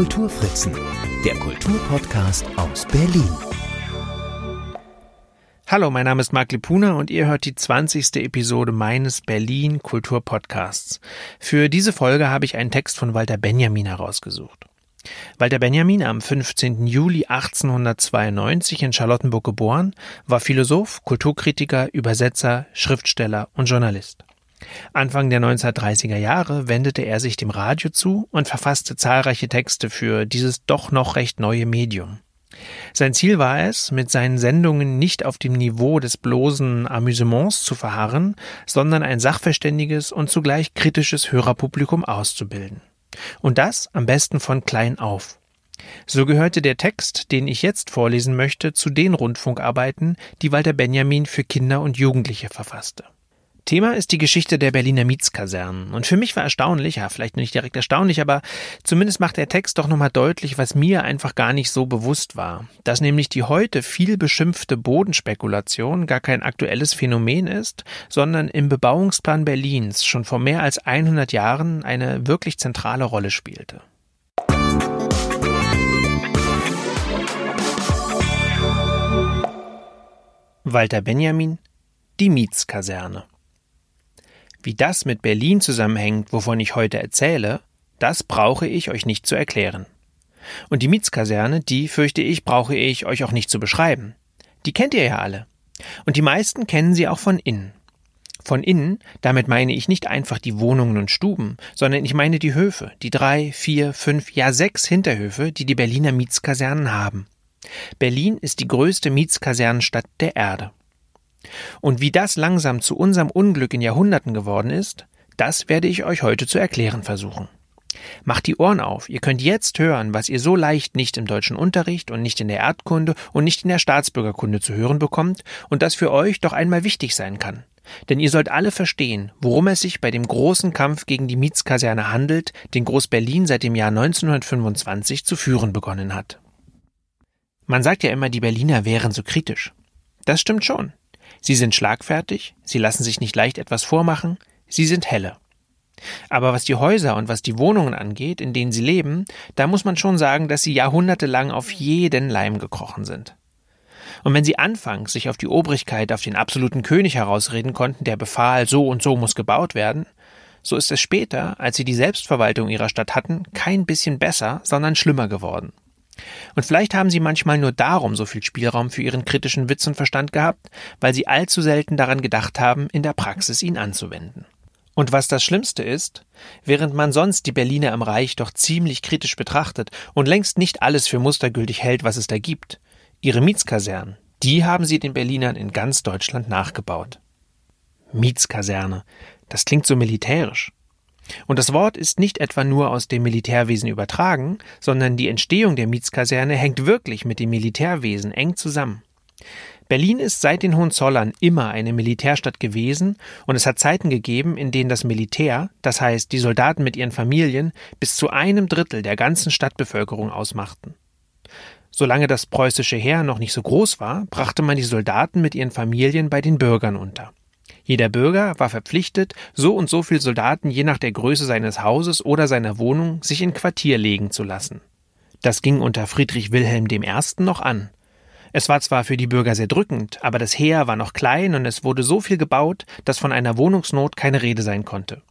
Kulturfritzen, der Kulturpodcast aus Berlin. Hallo, mein Name ist Marc Lepuna und ihr hört die 20. Episode meines Berlin Kulturpodcasts. Für diese Folge habe ich einen Text von Walter Benjamin herausgesucht. Walter Benjamin, am 15. Juli 1892 in Charlottenburg geboren, war Philosoph, Kulturkritiker, Übersetzer, Schriftsteller und Journalist. Anfang der 1930er Jahre wendete er sich dem Radio zu und verfasste zahlreiche Texte für dieses doch noch recht neue Medium. Sein Ziel war es, mit seinen Sendungen nicht auf dem Niveau des bloßen Amüsements zu verharren, sondern ein sachverständiges und zugleich kritisches Hörerpublikum auszubilden. Und das am besten von klein auf. So gehörte der Text, den ich jetzt vorlesen möchte, zu den Rundfunkarbeiten, die Walter Benjamin für Kinder und Jugendliche verfasste. Thema ist die Geschichte der Berliner Mietskasernen. Und für mich war erstaunlich, ja, vielleicht nicht direkt erstaunlich, aber zumindest macht der Text doch nochmal deutlich, was mir einfach gar nicht so bewusst war. Dass nämlich die heute viel beschimpfte Bodenspekulation gar kein aktuelles Phänomen ist, sondern im Bebauungsplan Berlins schon vor mehr als 100 Jahren eine wirklich zentrale Rolle spielte. Walter Benjamin Die Mietskaserne wie das mit Berlin zusammenhängt, wovon ich heute erzähle, das brauche ich euch nicht zu erklären. Und die Mietskaserne, die, fürchte ich, brauche ich euch auch nicht zu beschreiben. Die kennt ihr ja alle. Und die meisten kennen sie auch von innen. Von innen, damit meine ich nicht einfach die Wohnungen und Stuben, sondern ich meine die Höfe, die drei, vier, fünf, ja sechs Hinterhöfe, die die Berliner Mietskasernen haben. Berlin ist die größte Mietskasernenstadt der Erde. Und wie das langsam zu unserem Unglück in Jahrhunderten geworden ist, das werde ich euch heute zu erklären versuchen. Macht die Ohren auf, ihr könnt jetzt hören, was ihr so leicht nicht im deutschen Unterricht und nicht in der Erdkunde und nicht in der Staatsbürgerkunde zu hören bekommt und das für euch doch einmal wichtig sein kann. Denn ihr sollt alle verstehen, worum es sich bei dem großen Kampf gegen die Mietskaserne handelt, den Groß-Berlin seit dem Jahr 1925 zu führen begonnen hat. Man sagt ja immer, die Berliner wären so kritisch. Das stimmt schon. Sie sind schlagfertig, sie lassen sich nicht leicht etwas vormachen, sie sind helle. Aber was die Häuser und was die Wohnungen angeht, in denen sie leben, da muss man schon sagen, dass sie jahrhundertelang auf jeden Leim gekrochen sind. Und wenn sie anfangs sich auf die Obrigkeit, auf den absoluten König herausreden konnten, der befahl, so und so muss gebaut werden, so ist es später, als sie die Selbstverwaltung ihrer Stadt hatten, kein bisschen besser, sondern schlimmer geworden. Und vielleicht haben sie manchmal nur darum so viel Spielraum für ihren kritischen Witz und Verstand gehabt, weil sie allzu selten daran gedacht haben, in der Praxis ihn anzuwenden. Und was das Schlimmste ist, während man sonst die Berliner im Reich doch ziemlich kritisch betrachtet und längst nicht alles für mustergültig hält, was es da gibt, ihre Mietskasernen, die haben sie den Berlinern in ganz Deutschland nachgebaut. Mietskaserne, das klingt so militärisch. Und das Wort ist nicht etwa nur aus dem Militärwesen übertragen, sondern die Entstehung der Mietskaserne hängt wirklich mit dem Militärwesen eng zusammen. Berlin ist seit den Hohenzollern immer eine Militärstadt gewesen und es hat Zeiten gegeben, in denen das Militär, das heißt die Soldaten mit ihren Familien, bis zu einem Drittel der ganzen Stadtbevölkerung ausmachten. Solange das preußische Heer noch nicht so groß war, brachte man die Soldaten mit ihren Familien bei den Bürgern unter. Jeder Bürger war verpflichtet, so und so viel Soldaten je nach der Größe seines Hauses oder seiner Wohnung sich in Quartier legen zu lassen. Das ging unter Friedrich Wilhelm I. noch an. Es war zwar für die Bürger sehr drückend, aber das Heer war noch klein und es wurde so viel gebaut, dass von einer Wohnungsnot keine Rede sein konnte.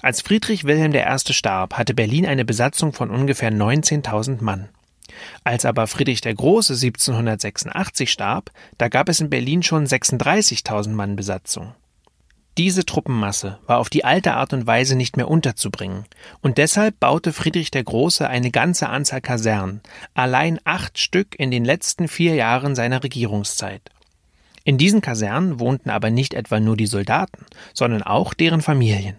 Als Friedrich Wilhelm I. starb, hatte Berlin eine Besatzung von ungefähr 19.000 Mann. Als aber Friedrich der Große 1786 starb, da gab es in Berlin schon 36.000 Mann Besatzung. Diese Truppenmasse war auf die alte Art und Weise nicht mehr unterzubringen, und deshalb baute Friedrich der Große eine ganze Anzahl Kasernen, allein acht Stück in den letzten vier Jahren seiner Regierungszeit. In diesen Kasernen wohnten aber nicht etwa nur die Soldaten, sondern auch deren Familien.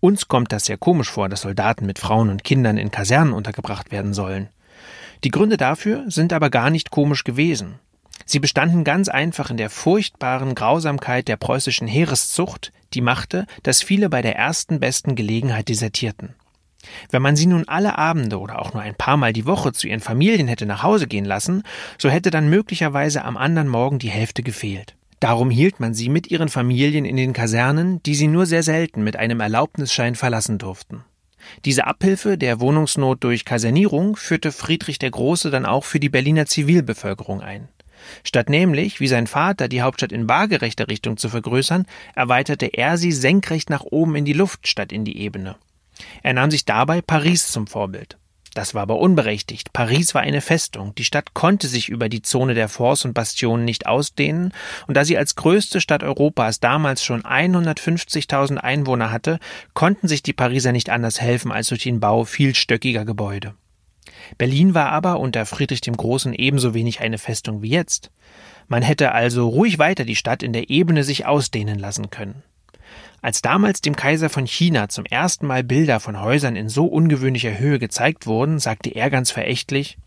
Uns kommt das sehr komisch vor, dass Soldaten mit Frauen und Kindern in Kasernen untergebracht werden sollen. Die Gründe dafür sind aber gar nicht komisch gewesen. Sie bestanden ganz einfach in der furchtbaren Grausamkeit der preußischen Heereszucht, die machte, dass viele bei der ersten besten Gelegenheit desertierten. Wenn man sie nun alle Abende oder auch nur ein paar Mal die Woche zu ihren Familien hätte nach Hause gehen lassen, so hätte dann möglicherweise am anderen Morgen die Hälfte gefehlt. Darum hielt man sie mit ihren Familien in den Kasernen, die sie nur sehr selten mit einem Erlaubnisschein verlassen durften. Diese Abhilfe der Wohnungsnot durch Kasernierung führte Friedrich der Große dann auch für die Berliner Zivilbevölkerung ein. Statt nämlich, wie sein Vater, die Hauptstadt in waagerechter Richtung zu vergrößern, erweiterte er sie senkrecht nach oben in die Luft statt in die Ebene. Er nahm sich dabei Paris zum Vorbild. Das war aber unberechtigt. Paris war eine Festung. Die Stadt konnte sich über die Zone der Forts und Bastionen nicht ausdehnen, und da sie als größte Stadt Europas damals schon 150.000 Einwohner hatte, konnten sich die Pariser nicht anders helfen als durch den Bau vielstöckiger Gebäude. Berlin war aber unter Friedrich dem Großen ebenso wenig eine Festung wie jetzt. Man hätte also ruhig weiter die Stadt in der Ebene sich ausdehnen lassen können. Als damals dem Kaiser von China zum ersten Mal Bilder von Häusern in so ungewöhnlicher Höhe gezeigt wurden, sagte er ganz verächtlich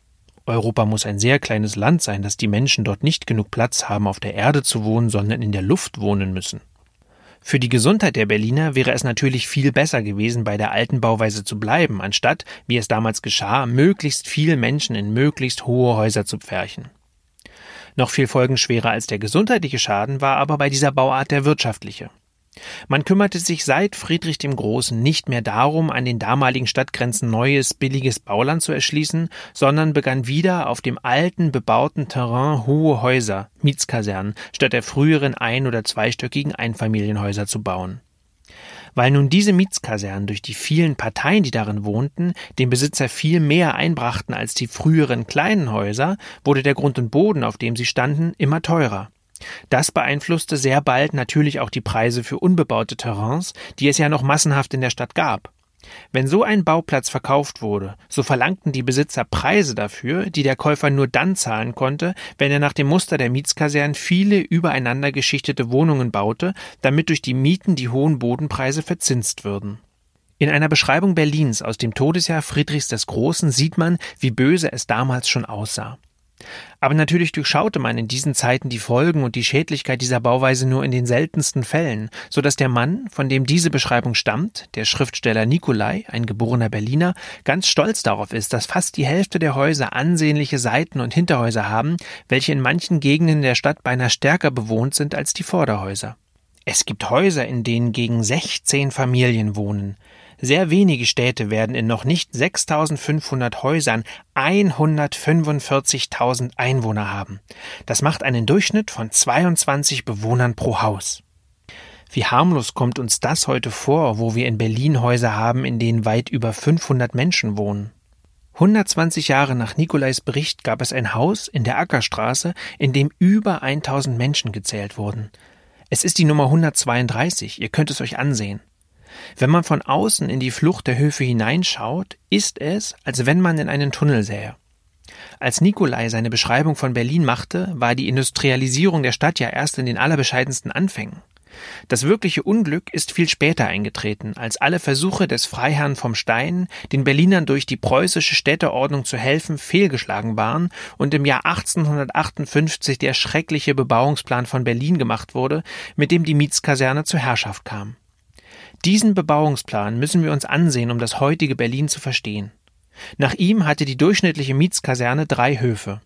Europa muss ein sehr kleines Land sein, dass die Menschen dort nicht genug Platz haben, auf der Erde zu wohnen, sondern in der Luft wohnen müssen. Für die Gesundheit der Berliner wäre es natürlich viel besser gewesen, bei der alten Bauweise zu bleiben, anstatt, wie es damals geschah, möglichst viel Menschen in möglichst hohe Häuser zu pferchen. Noch viel folgenschwerer als der gesundheitliche Schaden war aber bei dieser Bauart der wirtschaftliche. Man kümmerte sich seit Friedrich dem Großen nicht mehr darum, an den damaligen Stadtgrenzen neues, billiges Bauland zu erschließen, sondern begann wieder auf dem alten, bebauten Terrain hohe Häuser, Mietskasernen, statt der früheren ein- oder zweistöckigen Einfamilienhäuser zu bauen. Weil nun diese Mietskasernen durch die vielen Parteien, die darin wohnten, dem Besitzer viel mehr einbrachten als die früheren kleinen Häuser, wurde der Grund und Boden, auf dem sie standen, immer teurer. Das beeinflusste sehr bald natürlich auch die Preise für unbebaute Terrains, die es ja noch massenhaft in der Stadt gab. Wenn so ein Bauplatz verkauft wurde, so verlangten die Besitzer Preise dafür, die der Käufer nur dann zahlen konnte, wenn er nach dem Muster der Mietskasernen viele übereinander geschichtete Wohnungen baute, damit durch die Mieten die hohen Bodenpreise verzinst würden. In einer Beschreibung Berlins aus dem Todesjahr Friedrichs des Großen sieht man, wie böse es damals schon aussah. Aber natürlich durchschaute man in diesen Zeiten die Folgen und die Schädlichkeit dieser Bauweise nur in den seltensten Fällen, so dass der Mann, von dem diese Beschreibung stammt, der Schriftsteller Nikolai, ein geborener Berliner, ganz stolz darauf ist, dass fast die Hälfte der Häuser ansehnliche Seiten- und Hinterhäuser haben, welche in manchen Gegenden der Stadt beinahe stärker bewohnt sind als die Vorderhäuser. Es gibt Häuser, in denen gegen 16 Familien wohnen. Sehr wenige Städte werden in noch nicht 6500 Häusern 145.000 Einwohner haben. Das macht einen Durchschnitt von 22 Bewohnern pro Haus. Wie harmlos kommt uns das heute vor, wo wir in Berlin Häuser haben, in denen weit über 500 Menschen wohnen? 120 Jahre nach Nikolais Bericht gab es ein Haus in der Ackerstraße, in dem über 1000 Menschen gezählt wurden. Es ist die Nummer 132, ihr könnt es euch ansehen. Wenn man von außen in die Flucht der Höfe hineinschaut, ist es, als wenn man in einen Tunnel sähe. Als Nikolai seine Beschreibung von Berlin machte, war die Industrialisierung der Stadt ja erst in den allerbescheidensten Anfängen. Das wirkliche Unglück ist viel später eingetreten, als alle Versuche des Freiherrn vom Stein, den Berlinern durch die preußische Städteordnung zu helfen, fehlgeschlagen waren und im Jahr 1858 der schreckliche Bebauungsplan von Berlin gemacht wurde, mit dem die Mietskaserne zur Herrschaft kam. Diesen Bebauungsplan müssen wir uns ansehen, um das heutige Berlin zu verstehen. Nach ihm hatte die durchschnittliche Mietskaserne drei Höfe.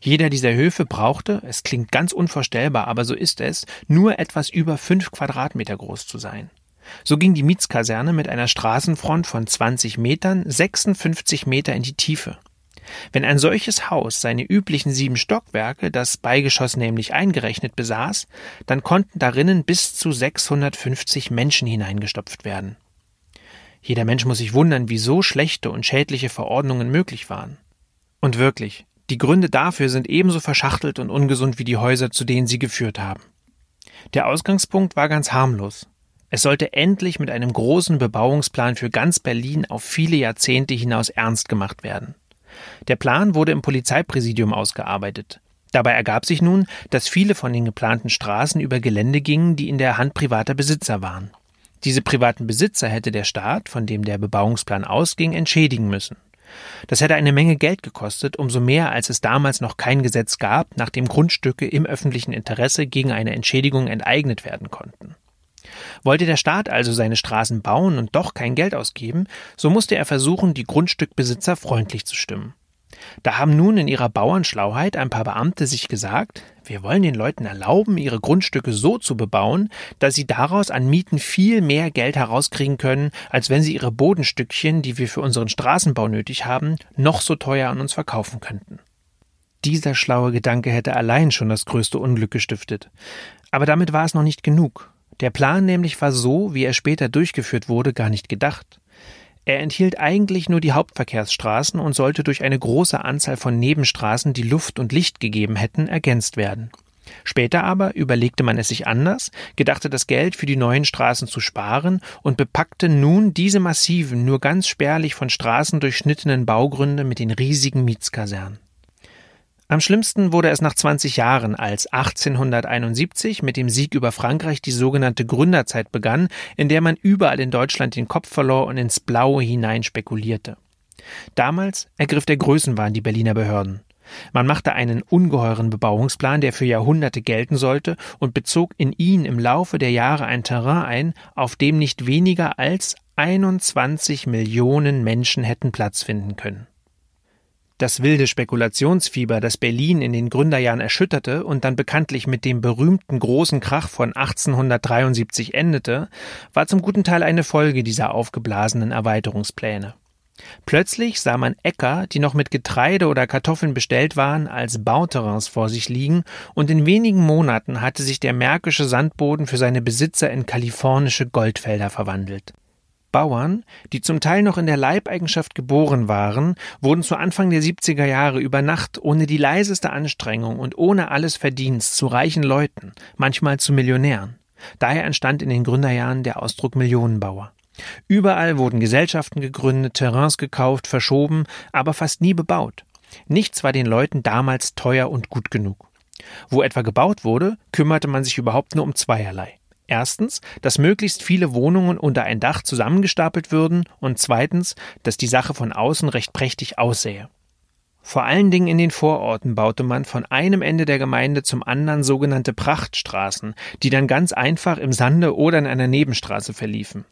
Jeder dieser Höfe brauchte, es klingt ganz unvorstellbar, aber so ist es, nur etwas über fünf Quadratmeter groß zu sein. So ging die Mietskaserne mit einer Straßenfront von 20 Metern 56 Meter in die Tiefe. Wenn ein solches Haus seine üblichen sieben Stockwerke, das Beigeschoss nämlich eingerechnet, besaß, dann konnten darinnen bis zu 650 Menschen hineingestopft werden. Jeder Mensch muss sich wundern, wie so schlechte und schädliche Verordnungen möglich waren. Und wirklich, die Gründe dafür sind ebenso verschachtelt und ungesund wie die Häuser, zu denen sie geführt haben. Der Ausgangspunkt war ganz harmlos. Es sollte endlich mit einem großen Bebauungsplan für ganz Berlin auf viele Jahrzehnte hinaus ernst gemacht werden. Der Plan wurde im Polizeipräsidium ausgearbeitet. Dabei ergab sich nun, dass viele von den geplanten Straßen über Gelände gingen, die in der Hand privater Besitzer waren. Diese privaten Besitzer hätte der Staat, von dem der Bebauungsplan ausging, entschädigen müssen. Das hätte eine Menge Geld gekostet, umso mehr als es damals noch kein Gesetz gab, nach dem Grundstücke im öffentlichen Interesse gegen eine Entschädigung enteignet werden konnten. Wollte der Staat also seine Straßen bauen und doch kein Geld ausgeben, so musste er versuchen, die Grundstückbesitzer freundlich zu stimmen. Da haben nun in ihrer Bauernschlauheit ein paar Beamte sich gesagt, wir wollen den Leuten erlauben, ihre Grundstücke so zu bebauen, dass sie daraus an Mieten viel mehr Geld herauskriegen können, als wenn sie ihre Bodenstückchen, die wir für unseren Straßenbau nötig haben, noch so teuer an uns verkaufen könnten. Dieser schlaue Gedanke hätte allein schon das größte Unglück gestiftet. Aber damit war es noch nicht genug. Der Plan nämlich war so, wie er später durchgeführt wurde, gar nicht gedacht. Er enthielt eigentlich nur die Hauptverkehrsstraßen und sollte durch eine große Anzahl von Nebenstraßen, die Luft und Licht gegeben hätten, ergänzt werden. Später aber überlegte man es sich anders, gedachte das Geld für die neuen Straßen zu sparen und bepackte nun diese massiven, nur ganz spärlich von Straßen durchschnittenen Baugründe mit den riesigen Mietskasernen. Am schlimmsten wurde es nach 20 Jahren, als 1871 mit dem Sieg über Frankreich die sogenannte Gründerzeit begann, in der man überall in Deutschland den Kopf verlor und ins Blaue hinein spekulierte. Damals ergriff der Größenwahn die Berliner Behörden. Man machte einen ungeheuren Bebauungsplan, der für Jahrhunderte gelten sollte, und bezog in ihn im Laufe der Jahre ein Terrain ein, auf dem nicht weniger als 21 Millionen Menschen hätten Platz finden können. Das wilde Spekulationsfieber, das Berlin in den Gründerjahren erschütterte und dann bekanntlich mit dem berühmten großen Krach von 1873 endete, war zum guten Teil eine Folge dieser aufgeblasenen Erweiterungspläne. Plötzlich sah man Äcker, die noch mit Getreide oder Kartoffeln bestellt waren, als Bauterrains vor sich liegen, und in wenigen Monaten hatte sich der märkische Sandboden für seine Besitzer in kalifornische Goldfelder verwandelt. Bauern, die zum Teil noch in der Leibeigenschaft geboren waren, wurden zu Anfang der 70er Jahre über Nacht ohne die leiseste Anstrengung und ohne alles Verdienst zu reichen Leuten, manchmal zu Millionären. Daher entstand in den Gründerjahren der Ausdruck Millionenbauer. Überall wurden Gesellschaften gegründet, Terrains gekauft, verschoben, aber fast nie bebaut. Nichts war den Leuten damals teuer und gut genug. Wo etwa gebaut wurde, kümmerte man sich überhaupt nur um zweierlei. Erstens, dass möglichst viele Wohnungen unter ein Dach zusammengestapelt würden und zweitens, dass die Sache von außen recht prächtig aussähe. Vor allen Dingen in den Vororten baute man von einem Ende der Gemeinde zum anderen sogenannte Prachtstraßen, die dann ganz einfach im Sande oder in einer Nebenstraße verliefen.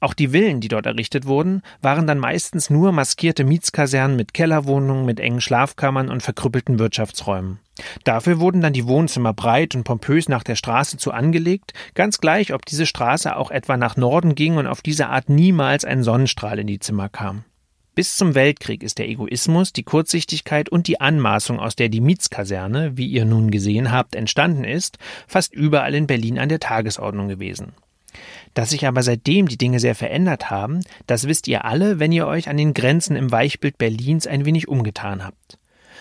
Auch die Villen, die dort errichtet wurden, waren dann meistens nur maskierte Mietskasernen mit Kellerwohnungen, mit engen Schlafkammern und verkrüppelten Wirtschaftsräumen. Dafür wurden dann die Wohnzimmer breit und pompös nach der Straße zu angelegt, ganz gleich, ob diese Straße auch etwa nach Norden ging und auf diese Art niemals ein Sonnenstrahl in die Zimmer kam. Bis zum Weltkrieg ist der Egoismus, die Kurzsichtigkeit und die Anmaßung, aus der die Mietskaserne, wie ihr nun gesehen habt, entstanden ist, fast überall in Berlin an der Tagesordnung gewesen. Dass sich aber seitdem die Dinge sehr verändert haben, das wisst ihr alle, wenn ihr euch an den Grenzen im Weichbild Berlins ein wenig umgetan habt.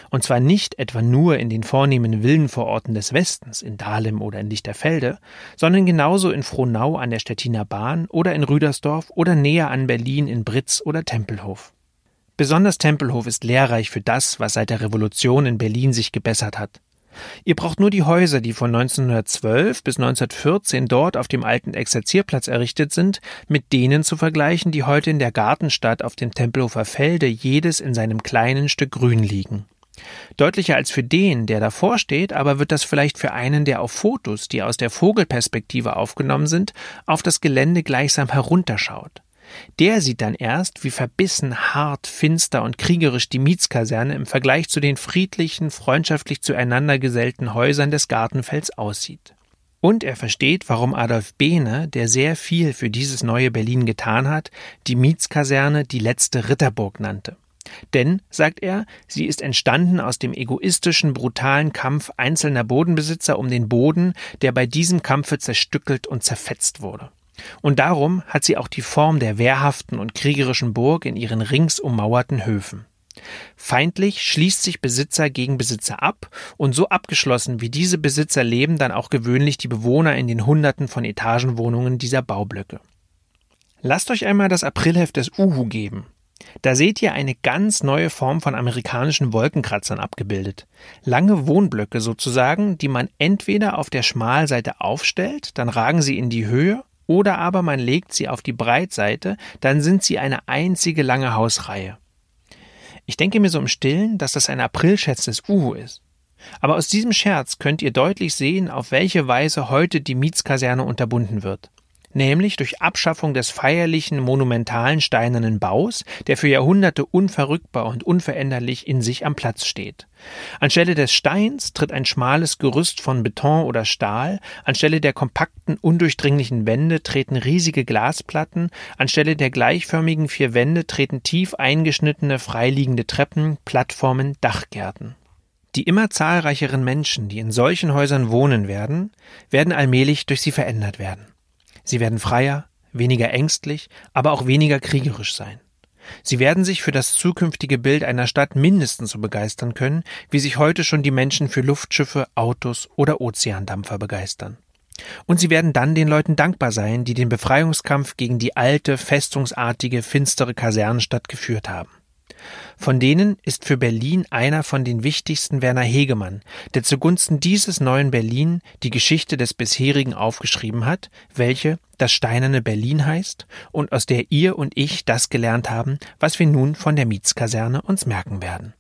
Und zwar nicht etwa nur in den vornehmen Villenvororten des Westens, in Dahlem oder in Lichterfelde, sondern genauso in Frohnau an der Stettiner Bahn oder in Rüdersdorf oder näher an Berlin in Britz oder Tempelhof. Besonders Tempelhof ist lehrreich für das, was seit der Revolution in Berlin sich gebessert hat. Ihr braucht nur die Häuser, die von 1912 bis 1914 dort auf dem alten Exerzierplatz errichtet sind, mit denen zu vergleichen, die heute in der Gartenstadt auf dem Tempelhofer Felde jedes in seinem kleinen Stück Grün liegen. Deutlicher als für den, der davor steht, aber wird das vielleicht für einen, der auf Fotos, die aus der Vogelperspektive aufgenommen sind, auf das Gelände gleichsam herunterschaut. Der sieht dann erst, wie verbissen, hart, finster und kriegerisch die Mietskaserne im Vergleich zu den friedlichen, freundschaftlich zueinander gesellten Häusern des Gartenfelds aussieht. Und er versteht, warum Adolf Behne, der sehr viel für dieses neue Berlin getan hat, die Mietskaserne die letzte Ritterburg nannte. Denn, sagt er, sie ist entstanden aus dem egoistischen, brutalen Kampf einzelner Bodenbesitzer um den Boden, der bei diesem Kampfe zerstückelt und zerfetzt wurde. Und darum hat sie auch die Form der wehrhaften und kriegerischen Burg in ihren rings ummauerten Höfen. Feindlich schließt sich Besitzer gegen Besitzer ab, und so abgeschlossen wie diese Besitzer leben dann auch gewöhnlich die Bewohner in den Hunderten von Etagenwohnungen dieser Baublöcke. Lasst euch einmal das Aprilheft des Uhu geben. Da seht ihr eine ganz neue Form von amerikanischen Wolkenkratzern abgebildet. Lange Wohnblöcke sozusagen, die man entweder auf der Schmalseite aufstellt, dann ragen sie in die Höhe, oder aber man legt sie auf die Breitseite, dann sind sie eine einzige lange Hausreihe. Ich denke mir so im Stillen, dass das ein Aprilscherz des Uhu ist. Aber aus diesem Scherz könnt ihr deutlich sehen, auf welche Weise heute die Mietskaserne unterbunden wird. Nämlich durch Abschaffung des feierlichen, monumentalen steinernen Baus, der für Jahrhunderte unverrückbar und unveränderlich in sich am Platz steht. Anstelle des Steins tritt ein schmales Gerüst von Beton oder Stahl, anstelle der kompakten, undurchdringlichen Wände treten riesige Glasplatten, anstelle der gleichförmigen vier Wände treten tief eingeschnittene, freiliegende Treppen, Plattformen, Dachgärten. Die immer zahlreicheren Menschen, die in solchen Häusern wohnen werden, werden allmählich durch sie verändert werden. Sie werden freier, weniger ängstlich, aber auch weniger kriegerisch sein. Sie werden sich für das zukünftige Bild einer Stadt mindestens so begeistern können, wie sich heute schon die Menschen für Luftschiffe, Autos oder Ozeandampfer begeistern. Und sie werden dann den Leuten dankbar sein, die den Befreiungskampf gegen die alte, festungsartige, finstere Kasernenstadt geführt haben. Von denen ist für Berlin einer von den wichtigsten Werner Hegemann, der zugunsten dieses neuen Berlin die Geschichte des bisherigen aufgeschrieben hat, welche das steinerne Berlin heißt und aus der ihr und ich das gelernt haben, was wir nun von der Mietskaserne uns merken werden.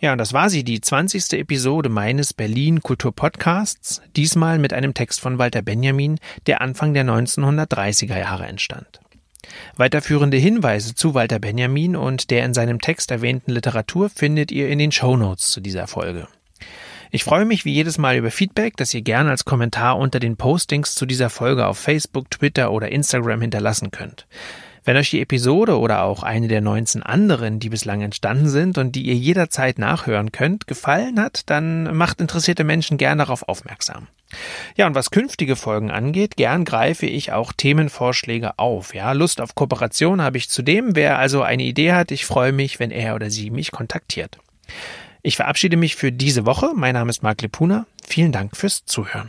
Ja, und das war sie, die 20. Episode meines Berlin Kultur Podcasts, diesmal mit einem Text von Walter Benjamin, der Anfang der 1930er Jahre entstand. Weiterführende Hinweise zu Walter Benjamin und der in seinem Text erwähnten Literatur findet ihr in den Show Notes zu dieser Folge. Ich freue mich wie jedes Mal über Feedback, das ihr gerne als Kommentar unter den Postings zu dieser Folge auf Facebook, Twitter oder Instagram hinterlassen könnt. Wenn euch die Episode oder auch eine der 19 anderen, die bislang entstanden sind und die ihr jederzeit nachhören könnt, gefallen hat, dann macht interessierte Menschen gern darauf aufmerksam. Ja, und was künftige Folgen angeht, gern greife ich auch Themenvorschläge auf. Ja, Lust auf Kooperation habe ich zudem. Wer also eine Idee hat, ich freue mich, wenn er oder sie mich kontaktiert. Ich verabschiede mich für diese Woche. Mein Name ist Marc Lepuna. Vielen Dank fürs Zuhören.